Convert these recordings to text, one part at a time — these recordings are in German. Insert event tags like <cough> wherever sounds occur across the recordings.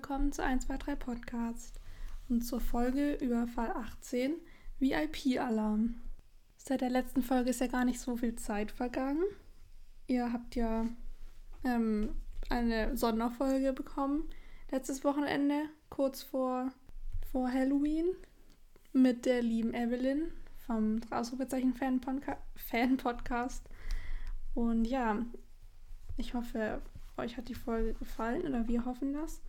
Willkommen zu 123 Podcast und zur Folge über Fall 18 VIP-Alarm. Seit der letzten Folge ist ja gar nicht so viel Zeit vergangen. Ihr habt ja ähm, eine Sonderfolge bekommen letztes Wochenende, kurz vor, vor Halloween, mit der lieben Evelyn vom Ausrufezeichen Fan-Podcast. Und ja, ich hoffe, euch hat die Folge gefallen oder wir hoffen das.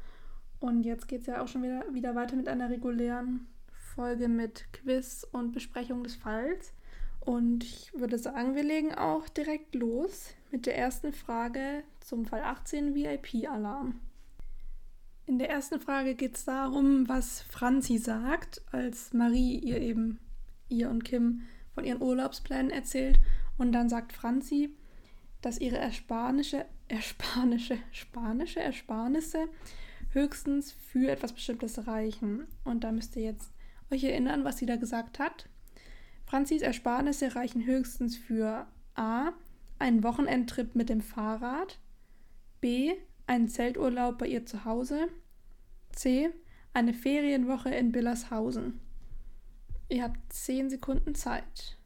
Und jetzt geht es ja auch schon wieder, wieder weiter mit einer regulären Folge mit Quiz und Besprechung des Falls. Und ich würde sagen, wir legen auch direkt los mit der ersten Frage zum Fall 18 VIP-Alarm. In der ersten Frage geht es darum, was Franzi sagt, als Marie ihr eben, ihr und Kim von ihren Urlaubsplänen erzählt. Und dann sagt Franzi, dass ihre ersparnische, ersparnische, spanische Ersparnisse höchstens für etwas Bestimmtes reichen. Und da müsst ihr jetzt euch erinnern, was sie da gesagt hat. Franzis Ersparnisse reichen höchstens für A. einen Wochenendtrip mit dem Fahrrad, B. einen Zelturlaub bei ihr zu Hause, C. eine Ferienwoche in Billershausen. Ihr habt 10 Sekunden Zeit.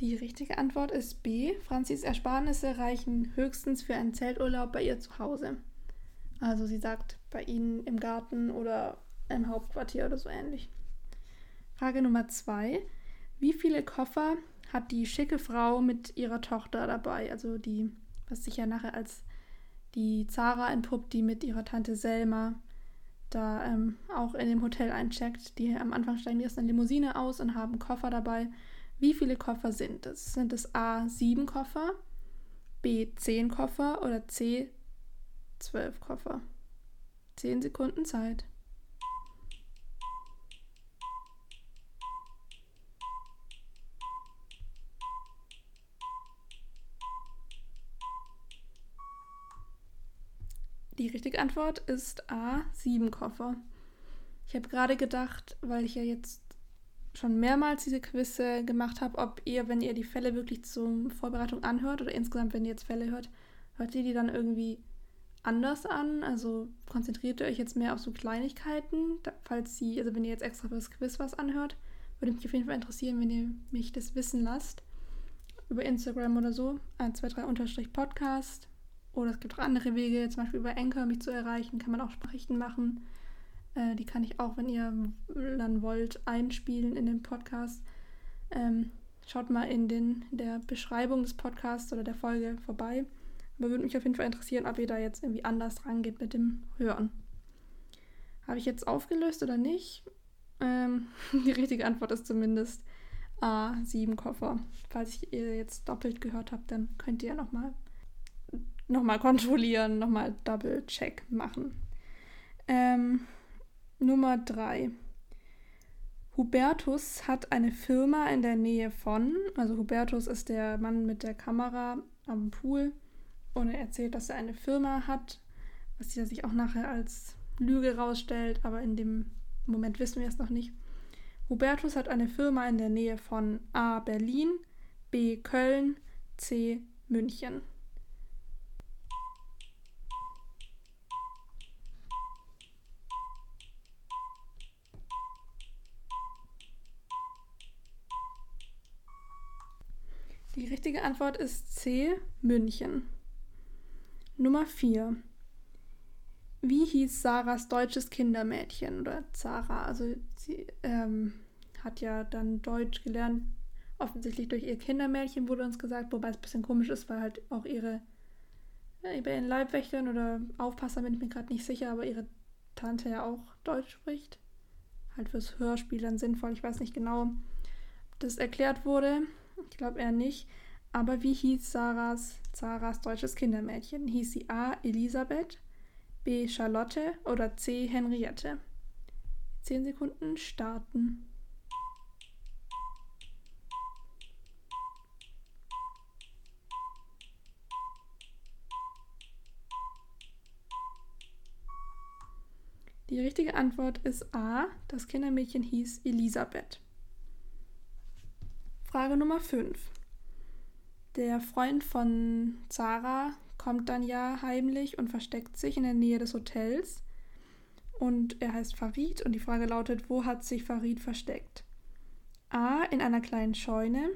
Die richtige Antwort ist B. Franzis Ersparnisse reichen höchstens für einen Zelturlaub bei ihr zu Hause. Also sie sagt bei ihnen im Garten oder im Hauptquartier oder so ähnlich. Frage Nummer zwei. Wie viele Koffer hat die schicke Frau mit ihrer Tochter dabei? Also die, was sich ja nachher als die Zara entpuppt, die mit ihrer Tante Selma da ähm, auch in dem Hotel eincheckt. Die am Anfang steigen die aus einer Limousine aus und haben Koffer dabei wie viele Koffer sind es? Sind es A 7 Koffer, B 10 Koffer oder C 12 Koffer? 10 Sekunden Zeit. Die richtige Antwort ist A, 7 Koffer. Ich habe gerade gedacht, weil ich ja jetzt schon mehrmals diese Quizze gemacht habe, ob ihr, wenn ihr die Fälle wirklich zur Vorbereitung anhört oder insgesamt, wenn ihr jetzt Fälle hört, hört ihr die dann irgendwie anders an? Also konzentriert ihr euch jetzt mehr auf so Kleinigkeiten, falls sie, also wenn ihr jetzt extra fürs Quiz was anhört, würde mich auf jeden Fall interessieren, wenn ihr mich das wissen lasst. Über Instagram oder so, 123 unterstrich Podcast. Oder es gibt auch andere Wege, zum Beispiel über Anchor mich zu erreichen, kann man auch Nachrichten machen. Äh, die kann ich auch, wenn ihr dann wollt, einspielen in den Podcast. Ähm, schaut mal in, den, der Beschreibung des Podcasts oder der Folge vorbei. Aber würde mich auf jeden Fall interessieren, ob ihr da jetzt irgendwie anders rangeht mit dem Hören. Habe ich jetzt aufgelöst oder nicht? Ähm, <laughs> die richtige Antwort ist zumindest A, 7 Koffer. Falls ihr jetzt doppelt gehört habt, dann könnt ihr nochmal noch mal kontrollieren, nochmal Double-Check machen. Ähm, Nummer 3. Hubertus hat eine Firma in der Nähe von, also Hubertus ist der Mann mit der Kamera am Pool und er erzählt, dass er eine Firma hat, was sich auch nachher als Lüge rausstellt, aber in dem Moment wissen wir es noch nicht. Hubertus hat eine Firma in der Nähe von A. Berlin, B. Köln, C. München. Die richtige Antwort ist C, München. Nummer 4. Wie hieß Sarahs deutsches Kindermädchen oder Zara? Also sie ähm, hat ja dann Deutsch gelernt, offensichtlich durch ihr Kindermädchen wurde uns gesagt, wobei es ein bisschen komisch ist, weil halt auch ihre äh, bei ihren Leibwächtern oder Aufpasser bin ich mir gerade nicht sicher, aber ihre Tante ja auch Deutsch spricht. Halt fürs Hörspiel dann sinnvoll. Ich weiß nicht genau, ob das erklärt wurde. Ich glaube eher nicht. Aber wie hieß Sarahs, Sarahs deutsches Kindermädchen? Hieß sie A. Elisabeth, B. Charlotte oder C. Henriette? Zehn Sekunden starten. Die richtige Antwort ist A. Das Kindermädchen hieß Elisabeth. Frage Nummer 5. Der Freund von Zara kommt dann ja heimlich und versteckt sich in der Nähe des Hotels. Und er heißt Farid und die Frage lautet, wo hat sich Farid versteckt? A. In einer kleinen Scheune.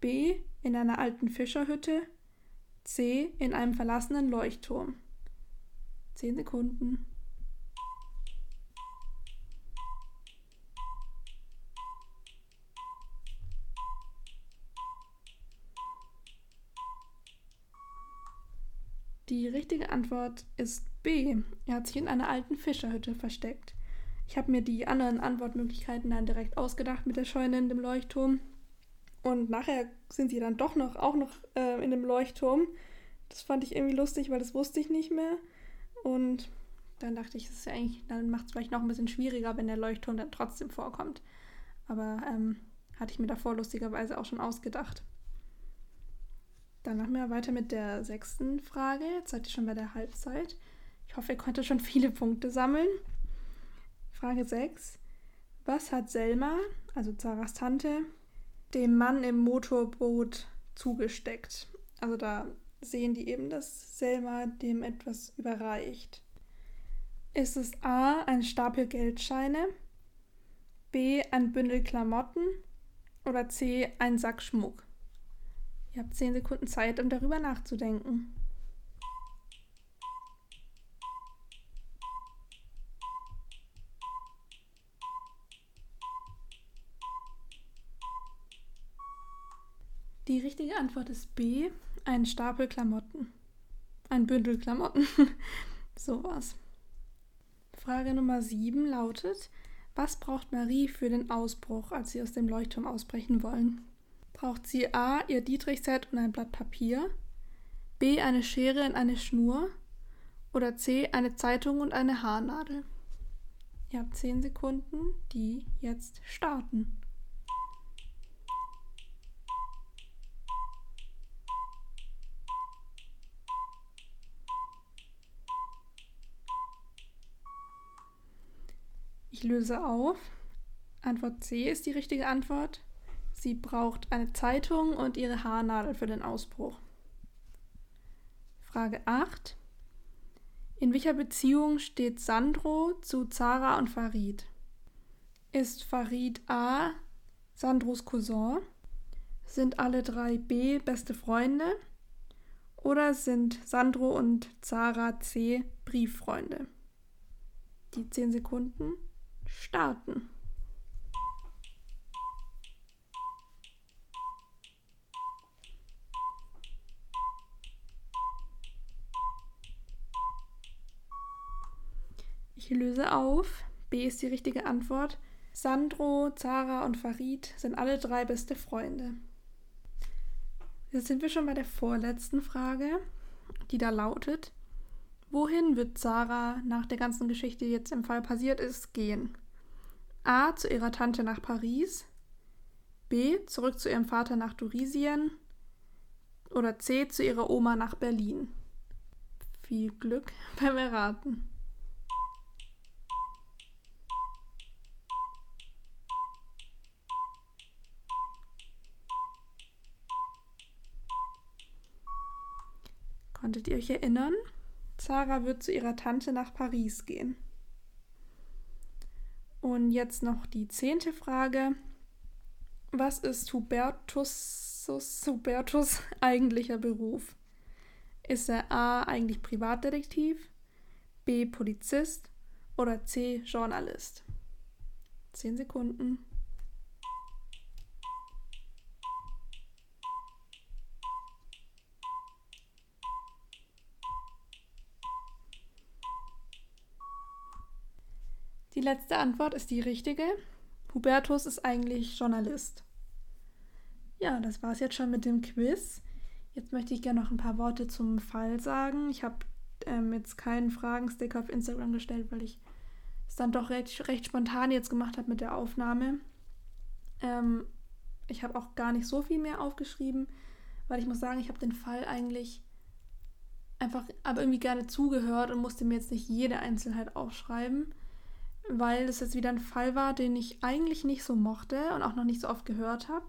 B. In einer alten Fischerhütte. C. In einem verlassenen Leuchtturm. Zehn Sekunden. Die richtige Antwort ist B. Er hat sich in einer alten Fischerhütte versteckt. Ich habe mir die anderen Antwortmöglichkeiten dann direkt ausgedacht mit der Scheune in dem Leuchtturm. Und nachher sind sie dann doch noch, auch noch äh, in dem Leuchtturm. Das fand ich irgendwie lustig, weil das wusste ich nicht mehr. Und dann dachte ich, das ist ja eigentlich, dann macht es vielleicht noch ein bisschen schwieriger, wenn der Leuchtturm dann trotzdem vorkommt. Aber ähm, hatte ich mir davor lustigerweise auch schon ausgedacht. Dann machen wir weiter mit der sechsten Frage. Jetzt seid ihr schon bei der Halbzeit. Ich hoffe, ihr konntet schon <laughs> viele Punkte sammeln. Frage 6. Was hat Selma, also Zaras Tante, dem Mann im Motorboot zugesteckt? Also da sehen die eben, dass Selma dem etwas überreicht. Ist es A, ein Stapel Geldscheine, B, ein Bündel Klamotten oder C, ein Sack Schmuck? Ihr habt zehn Sekunden Zeit, um darüber nachzudenken. Die richtige Antwort ist B, ein Stapel Klamotten. Ein Bündel Klamotten. <laughs> so was. Frage Nummer 7 lautet, was braucht Marie für den Ausbruch, als sie aus dem Leuchtturm ausbrechen wollen? Braucht sie A. ihr Dietrich-Set und ein Blatt Papier, B. eine Schere und eine Schnur oder C. eine Zeitung und eine Haarnadel. Ihr habt 10 Sekunden, die jetzt starten. Ich löse auf. Antwort C ist die richtige Antwort. Sie braucht eine Zeitung und ihre Haarnadel für den Ausbruch. Frage 8. In welcher Beziehung steht Sandro zu Zara und Farid? Ist Farid A. Sandros Cousin? Sind alle drei B beste Freunde? Oder sind Sandro und Zara C. Brieffreunde? Die 10 Sekunden starten. Ich löse auf. B ist die richtige Antwort. Sandro, Zara und Farid sind alle drei beste Freunde. Jetzt sind wir schon bei der vorletzten Frage, die da lautet: Wohin wird Zara nach der ganzen Geschichte, die jetzt im Fall passiert ist, gehen? A. Zu ihrer Tante nach Paris. B. Zurück zu ihrem Vater nach Durisien. Oder C. Zu ihrer Oma nach Berlin. Viel Glück <laughs> beim Erraten. Konntet ihr euch erinnern? Zara wird zu ihrer Tante nach Paris gehen. Und jetzt noch die zehnte Frage. Was ist Hubertus, Hubertus eigentlicher Beruf? Ist er A eigentlich Privatdetektiv, B Polizist oder C Journalist? Zehn Sekunden. Die letzte Antwort ist die richtige. Hubertus ist eigentlich Journalist. Ja, das war es jetzt schon mit dem Quiz. Jetzt möchte ich gerne noch ein paar Worte zum Fall sagen. Ich habe ähm, jetzt keinen Fragensticker auf Instagram gestellt, weil ich es dann doch recht, recht spontan jetzt gemacht habe mit der Aufnahme. Ähm, ich habe auch gar nicht so viel mehr aufgeschrieben, weil ich muss sagen, ich habe den Fall eigentlich einfach aber irgendwie gerne zugehört und musste mir jetzt nicht jede Einzelheit aufschreiben, weil es jetzt wieder ein Fall war, den ich eigentlich nicht so mochte und auch noch nicht so oft gehört habe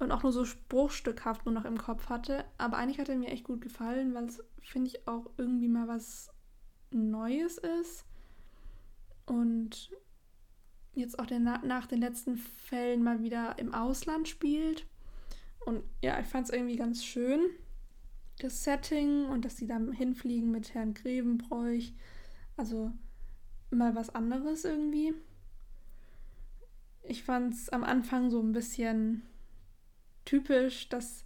und auch nur so spruchstückhaft nur noch im Kopf hatte. Aber eigentlich hat er mir echt gut gefallen, weil es, finde ich, auch irgendwie mal was Neues ist. Und jetzt auch der, nach den letzten Fällen mal wieder im Ausland spielt. Und ja, ich fand es irgendwie ganz schön, das Setting und dass sie dann hinfliegen mit Herrn Grevenbräuch. Also mal was anderes irgendwie. Ich fand es am Anfang so ein bisschen typisch, dass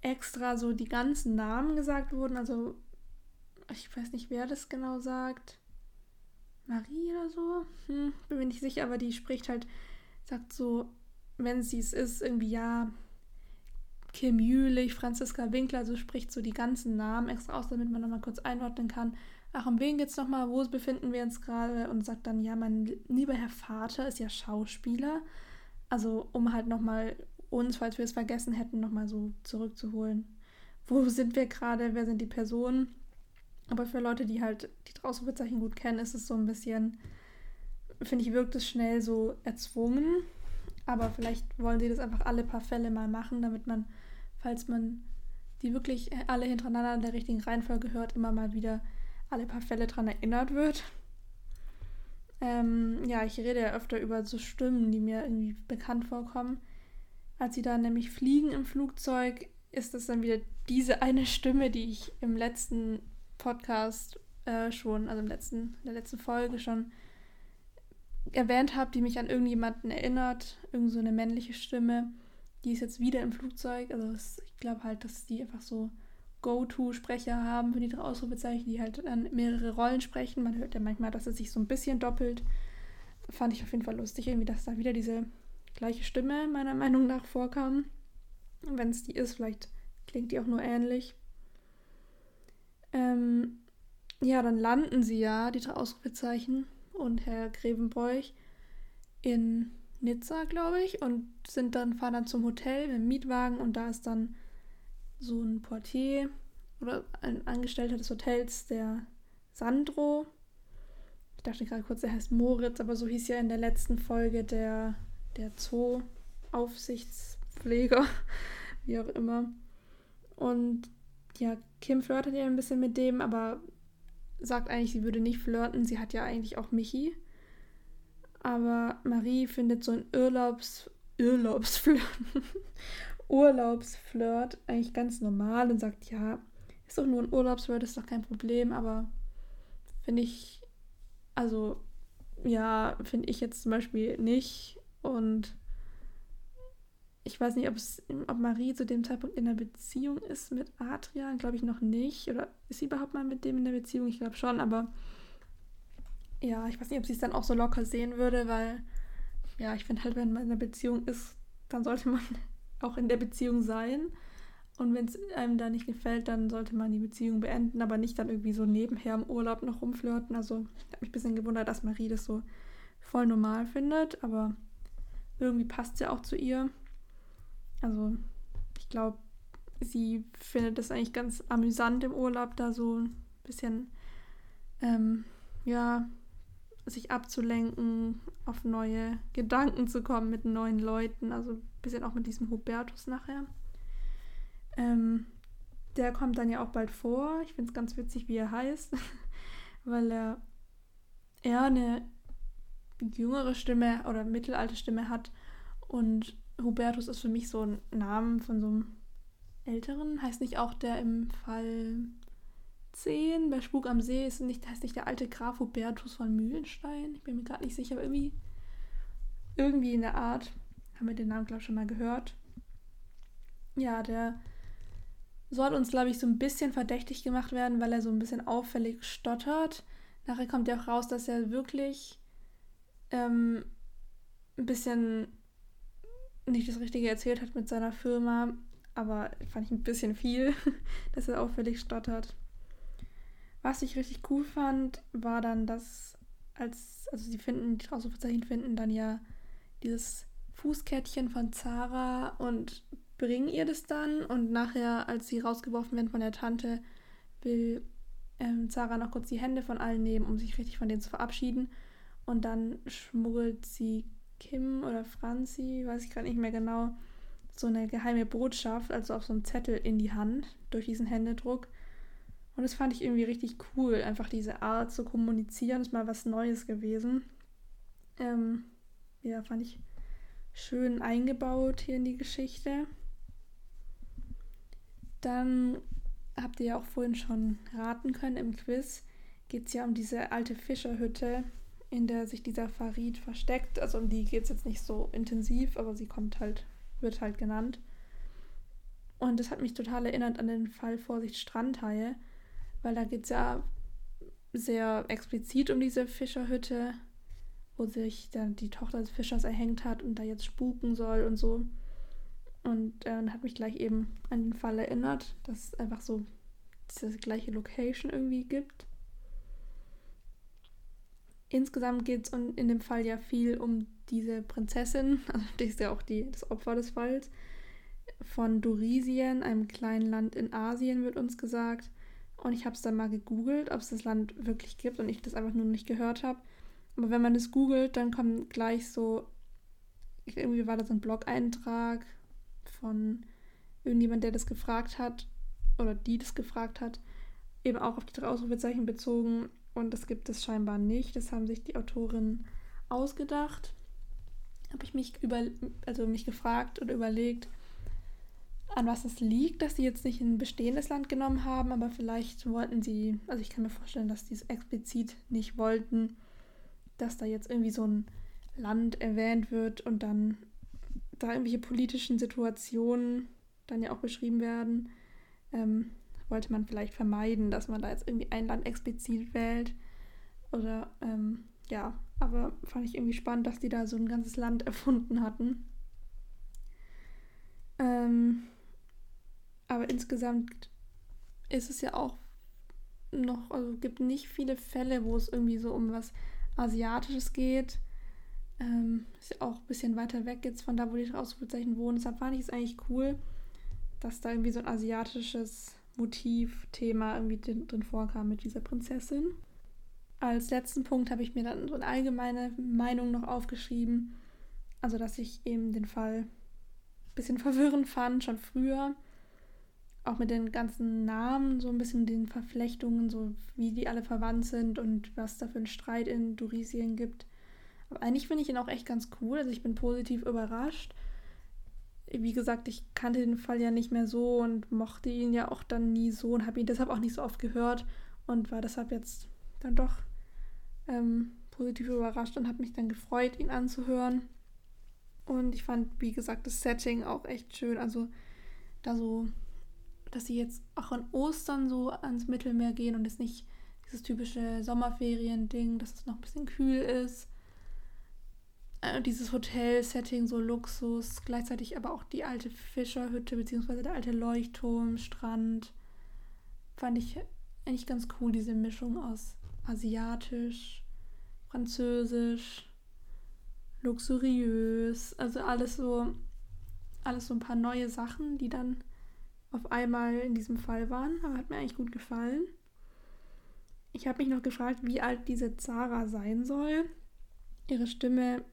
extra so die ganzen Namen gesagt wurden. Also, ich weiß nicht, wer das genau sagt. Marie oder so? Hm, bin mir nicht sicher, aber die spricht halt, sagt so, wenn sie es ist, irgendwie ja, Kim Jülich, Franziska Winkler, also spricht so die ganzen Namen extra aus, damit man nochmal kurz einordnen kann. Ach, um wen geht's nochmal? Wo befinden wir uns gerade? Und sagt dann, ja, mein lieber Herr Vater ist ja Schauspieler. Also, um halt nochmal uns, falls wir es vergessen hätten, nochmal so zurückzuholen. Wo sind wir gerade? Wer sind die Personen? Aber für Leute, die halt die Ausrufezeichen gut kennen, ist es so ein bisschen, finde ich, wirkt es schnell so erzwungen. Aber vielleicht wollen sie das einfach alle paar Fälle mal machen, damit man, falls man die wirklich alle hintereinander in der richtigen Reihenfolge hört, immer mal wieder alle paar Fälle dran erinnert wird. Ähm, ja, ich rede ja öfter über so Stimmen, die mir irgendwie bekannt vorkommen. Als sie da nämlich fliegen im Flugzeug, ist das dann wieder diese eine Stimme, die ich im letzten Podcast äh, schon, also im letzten, in der letzten Folge schon erwähnt habe, die mich an irgendjemanden erinnert, irgend so eine männliche Stimme. Die ist jetzt wieder im Flugzeug. Also ich glaube halt, dass die einfach so Go-To-Sprecher haben für die drei Ausrufezeichen, die halt dann mehrere Rollen sprechen. Man hört ja manchmal, dass es sich so ein bisschen doppelt. Fand ich auf jeden Fall lustig, irgendwie, dass da wieder diese gleiche Stimme meiner Meinung nach vorkam. Wenn es die ist, vielleicht klingt die auch nur ähnlich. Ähm, ja, dann landen sie ja, die drei Ausrufezeichen und Herr Grevenbräuch in Nizza, glaube ich, und sind dann, fahren dann zum Hotel im Mietwagen und da ist dann so ein Portier oder ein Angestellter des Hotels, der Sandro. Ich dachte gerade kurz, er heißt Moritz, aber so hieß ja in der letzten Folge der der Zoo-Aufsichtspfleger, <laughs> wie auch immer. Und ja, Kim flirtet ja ein bisschen mit dem, aber sagt eigentlich, sie würde nicht flirten. Sie hat ja eigentlich auch Michi. Aber Marie findet so ein Urlaubs Urlaubsflirt <laughs> Urlaubsflirt eigentlich ganz normal und sagt, ja, ist doch nur ein Urlaubsflirt, ist doch kein Problem, aber finde ich, also ja, finde ich jetzt zum Beispiel nicht. Und ich weiß nicht, ob, Marie zu dem Zeitpunkt in einer Beziehung ist mit Adrian, glaube ich noch nicht. Oder ist sie überhaupt mal mit dem in der Beziehung? Ich glaube schon, aber ja, ich weiß nicht, ob sie es dann auch so locker sehen würde, weil ja, ich finde halt, wenn man in einer Beziehung ist, dann sollte man auch in der Beziehung sein. Und wenn es einem da nicht gefällt, dann sollte man die Beziehung beenden, aber nicht dann irgendwie so nebenher im Urlaub noch rumflirten. Also ich habe mich ein bisschen gewundert, dass Marie das so voll normal findet, aber irgendwie passt sie auch zu ihr. Also, ich glaube, sie findet es eigentlich ganz amüsant im Urlaub, da so ein bisschen, ähm, ja, sich abzulenken, auf neue Gedanken zu kommen mit neuen Leuten. Also ein bisschen auch mit diesem Hubertus nachher. Ähm, der kommt dann ja auch bald vor. Ich finde es ganz witzig, wie er heißt, <laughs> weil er eher eine jüngere Stimme oder mittelalte Stimme hat. Und Hubertus ist für mich so ein Name von so einem älteren. Heißt nicht auch der im Fall 10 bei Spuk am See ist nicht, heißt nicht der alte Graf Hubertus von Mühlenstein? Ich bin mir gerade nicht sicher, aber irgendwie, irgendwie in der Art. Haben wir den Namen, glaube ich, schon mal gehört. Ja, der soll uns, glaube ich, so ein bisschen verdächtig gemacht werden, weil er so ein bisschen auffällig stottert. Nachher kommt ja auch raus, dass er wirklich ähm, ein bisschen nicht das Richtige erzählt hat mit seiner Firma, aber fand ich ein bisschen viel, <laughs> dass er auffällig stottert. Was ich richtig cool fand, war dann, dass als, also sie finden, die Ausrufezeichen finden dann ja dieses Fußkettchen von Zara und bringen ihr das dann und nachher, als sie rausgeworfen werden von der Tante, will ähm, Zara noch kurz die Hände von allen nehmen, um sich richtig von denen zu verabschieden. Und dann schmuggelt sie Kim oder Franzi, weiß ich gerade nicht mehr genau, so eine geheime Botschaft, also auf so einem Zettel in die Hand durch diesen Händedruck. Und das fand ich irgendwie richtig cool, einfach diese Art zu kommunizieren, ist mal was Neues gewesen. Ähm, ja, fand ich schön eingebaut hier in die Geschichte. Dann habt ihr ja auch vorhin schon raten können im Quiz, geht es ja um diese alte Fischerhütte, in der sich dieser Farid versteckt. Also um die geht es jetzt nicht so intensiv, aber sie kommt halt, wird halt genannt. Und das hat mich total erinnert an den Fall Vorsicht Strandhaie, weil da geht es ja sehr explizit um diese Fischerhütte, wo sich dann die Tochter des Fischers erhängt hat und da jetzt spuken soll und so. Und äh, hat mich gleich eben an den Fall erinnert, dass es einfach so diese gleiche Location irgendwie gibt. Insgesamt geht es in dem Fall ja viel um diese Prinzessin, <laughs> also die ist ja auch die, das Opfer des Falls, von Durisien, einem kleinen Land in Asien, wird uns gesagt. Und ich habe es dann mal gegoogelt, ob es das Land wirklich gibt und ich das einfach nur nicht gehört habe. Aber wenn man das googelt, dann kommt gleich so, irgendwie war da so ein Blog-Eintrag von irgendjemand, der das gefragt hat, oder die das gefragt hat, eben auch auf die drei Ausrufezeichen bezogen. Und das gibt es scheinbar nicht. Das haben sich die Autorinnen ausgedacht. Habe ich mich über, also mich gefragt oder überlegt, an was es liegt, dass sie jetzt nicht ein bestehendes Land genommen haben, aber vielleicht wollten sie, also ich kann mir vorstellen, dass die es explizit nicht wollten, dass da jetzt irgendwie so ein Land erwähnt wird und dann da irgendwelche politischen Situationen dann ja auch beschrieben werden, ähm, wollte man vielleicht vermeiden, dass man da jetzt irgendwie ein Land explizit wählt. Oder ähm, ja, aber fand ich irgendwie spannend, dass die da so ein ganzes Land <laughs> erfunden hatten. Ähm, aber insgesamt ist es ja auch noch, also gibt nicht viele Fälle, wo es irgendwie so um was Asiatisches geht. Ähm, ist ja auch ein bisschen weiter weg jetzt von da, wo die Ausrufezeichen wohnen. Deshalb fand ich es eigentlich cool, dass da irgendwie so ein asiatisches Motivthema irgendwie drin vorkam mit dieser Prinzessin. Als letzten Punkt habe ich mir dann so eine allgemeine Meinung noch aufgeschrieben. Also, dass ich eben den Fall ein bisschen <laughs> verwirrend fand, schon früher. Auch mit den ganzen Namen, so ein bisschen den Verflechtungen, so wie die alle verwandt sind und was da für einen Streit in Durisien gibt. Aber eigentlich finde ich ihn auch echt ganz cool. Also ich bin positiv überrascht wie gesagt, ich kannte den Fall ja nicht mehr so und mochte ihn ja auch dann nie so und habe ihn deshalb auch nicht so oft gehört und war deshalb jetzt dann doch ähm, positiv überrascht und habe mich dann gefreut, ihn anzuhören. Und ich fand, wie gesagt, das Setting auch echt schön. Also da so, dass sie jetzt auch an Ostern so ans Mittelmeer gehen und es nicht dieses typische Sommerferien-Ding, dass es noch ein bisschen kühl ist äh, dieses Hotel-Setting, so Luxus, gleichzeitig aber auch die alte Fischerhütte, beziehungsweise der alte Leuchtturm, Strand. Fand ich eigentlich ganz cool, diese Mischung aus asiatisch, französisch, luxuriös, also alles so, alles so ein paar neue Sachen, die dann auf einmal in diesem Fall waren, aber hat mir eigentlich gut gefallen. Ich habe mich noch gefragt, wie alt diese Zara sein soll. Ihre Stimme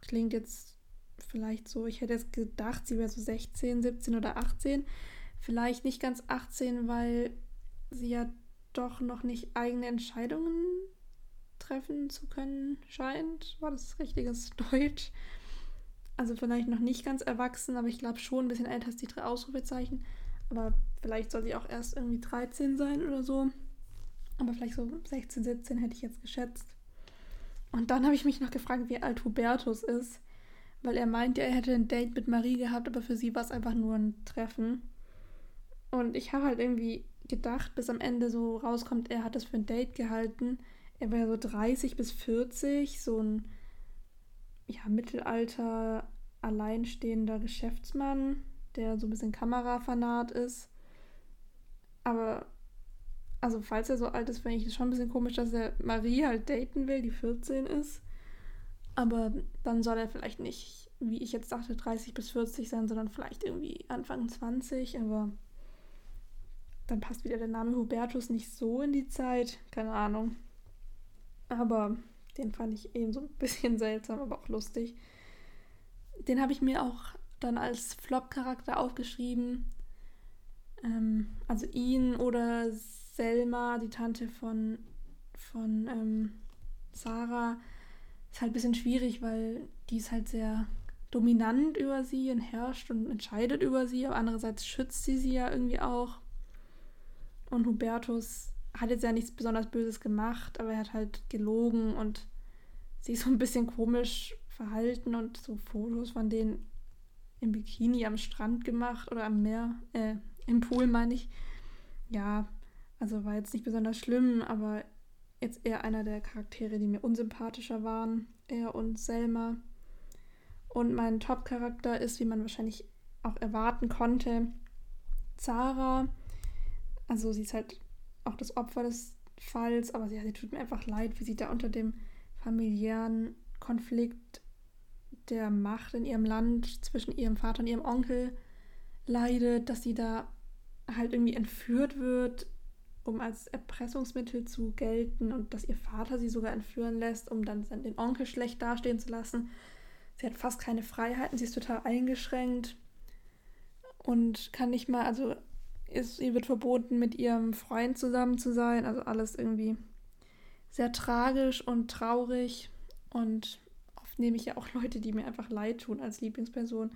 klingt jetzt vielleicht so, ich hätte jetzt gedacht, sie wäre so 16, 17 oder 18. Vielleicht nicht ganz 18, weil sie ja doch noch nicht eigene Entscheidungen treffen zu können scheint. War das richtiges <laughs> Deutsch? Also vielleicht noch nicht ganz erwachsen, aber ich glaube schon ein bisschen älter als die drei Ausrufezeichen. Aber vielleicht soll sie auch erst irgendwie 13 sein oder so. Aber vielleicht so 16, 17 hätte ich jetzt geschätzt. Und dann habe ich mich noch gefragt, wie alt Hubertus ist, weil er meinte, er hätte ein Date mit Marie gehabt, aber für sie war es einfach nur ein Treffen. Und ich habe halt irgendwie gedacht, bis am Ende so rauskommt, er hat das für ein Date gehalten. Er wäre so 30 bis 40, so ein ja, Mittelalter alleinstehender Geschäftsmann, der so ein bisschen Kamerafanat ist. Aber also falls er so alt ist, finde ich es schon ein bisschen komisch, dass er Marie halt daten will, die 14 ist. Aber dann soll er vielleicht nicht, wie ich jetzt dachte, 30 bis 40 sein, sondern vielleicht irgendwie Anfang 20. Aber dann passt wieder der Name Hubertus nicht so in die Zeit. Keine Ahnung. Aber den fand ich eben so ein bisschen <laughs> seltsam, aber auch lustig. Den habe ich mir auch dann als Flop-Charakter aufgeschrieben. Ähm, also ihn oder Selma, die Tante von, von ähm, Sarah, ist halt ein bisschen schwierig, weil die ist halt sehr dominant über sie und herrscht und entscheidet über sie, aber andererseits schützt sie sie ja irgendwie auch. Und Hubertus hat jetzt ja nichts besonders Böses gemacht, aber er hat halt gelogen und sich so ein bisschen komisch verhalten und so Fotos von denen im Bikini am Strand gemacht oder am Meer, äh, im Pool meine ich. Ja, also war jetzt nicht besonders schlimm, aber jetzt eher einer der Charaktere, die mir unsympathischer waren. Er und Selma. Und mein Top-Charakter ist, wie man wahrscheinlich auch erwarten konnte, Zara. Also sie ist halt auch das Opfer des Falls, aber sie, sie tut mir einfach leid, wie sie da unter dem familiären Konflikt der Macht in ihrem Land zwischen ihrem Vater und ihrem Onkel leidet, dass sie da halt irgendwie entführt wird, um als Erpressungsmittel zu gelten und dass ihr Vater sie sogar entführen lässt, um dann den Onkel schlecht dastehen zu lassen. Sie hat fast keine Freiheiten, sie ist total eingeschränkt und kann nicht mal, also ist, ihr wird verboten, mit ihrem Freund zusammen zu sein. Also alles irgendwie sehr tragisch und traurig. Und nehme ich ja auch <laughs> Leute, die mir einfach leid tun als Lieblingsperson.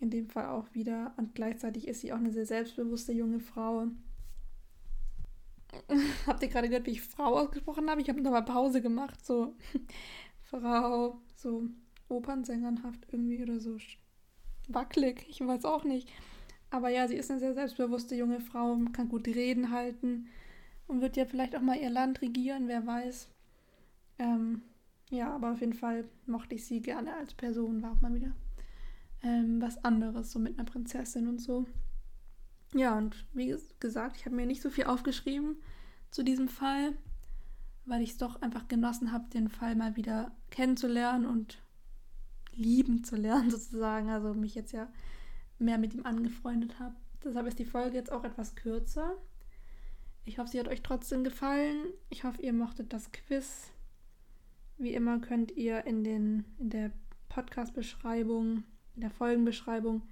In dem Fall auch wieder. Und gleichzeitig ist sie auch eine sehr selbstbewusste junge Frau. <laughs> Habt ihr gerade gehört, wie ich Frau ausgesprochen habe? Ich habe nochmal Pause gemacht. So <laughs> Frau, so Opernsängernhaft irgendwie oder so wackelig. Ich weiß auch nicht. Aber ja, sie ist eine sehr selbstbewusste junge Frau, kann gut Reden halten und wird ja vielleicht auch mal ihr Land regieren, wer weiß. Ähm, ja, aber auf jeden Fall mochte ich sie gerne als Person, war auch mal wieder ähm, was anderes, so mit einer Prinzessin und so. Ja, und wie gesagt, ich habe mir nicht so viel aufgeschrieben zu diesem Fall, weil ich es doch einfach genossen habe, den Fall mal wieder kennenzulernen und lieben zu lernen, <laughs> sozusagen. Also mich jetzt ja mehr mit ihm angefreundet habe. Deshalb ist die Folge jetzt auch etwas kürzer. Ich hoffe, sie hat euch trotzdem gefallen. Ich hoffe, ihr mochtet das Quiz. Wie immer könnt ihr in, den, in der Podcast-Beschreibung, in der Folgenbeschreibung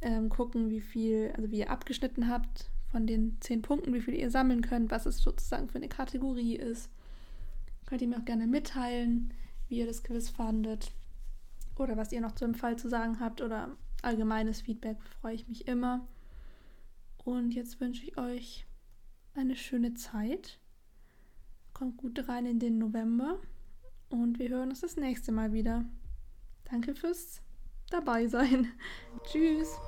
ähm, gucken, wie viel, also wie ihr abgeschnitten habt von den zehn Punkten, wie viel ihr sammeln könnt, was es sozusagen für eine Kategorie ist. Könnt ihr mir auch gerne mitteilen, wie ihr das Quiz fandet oder was ihr noch zu dem Fall zu sagen habt oder allgemeines Feedback freue ich mich immer. Und jetzt wünsche ich euch eine schöne Zeit. Kommt gut rein in den November und wir hören uns das nächste Mal wieder. Danke fürs dabei sein. <laughs> Tschüss.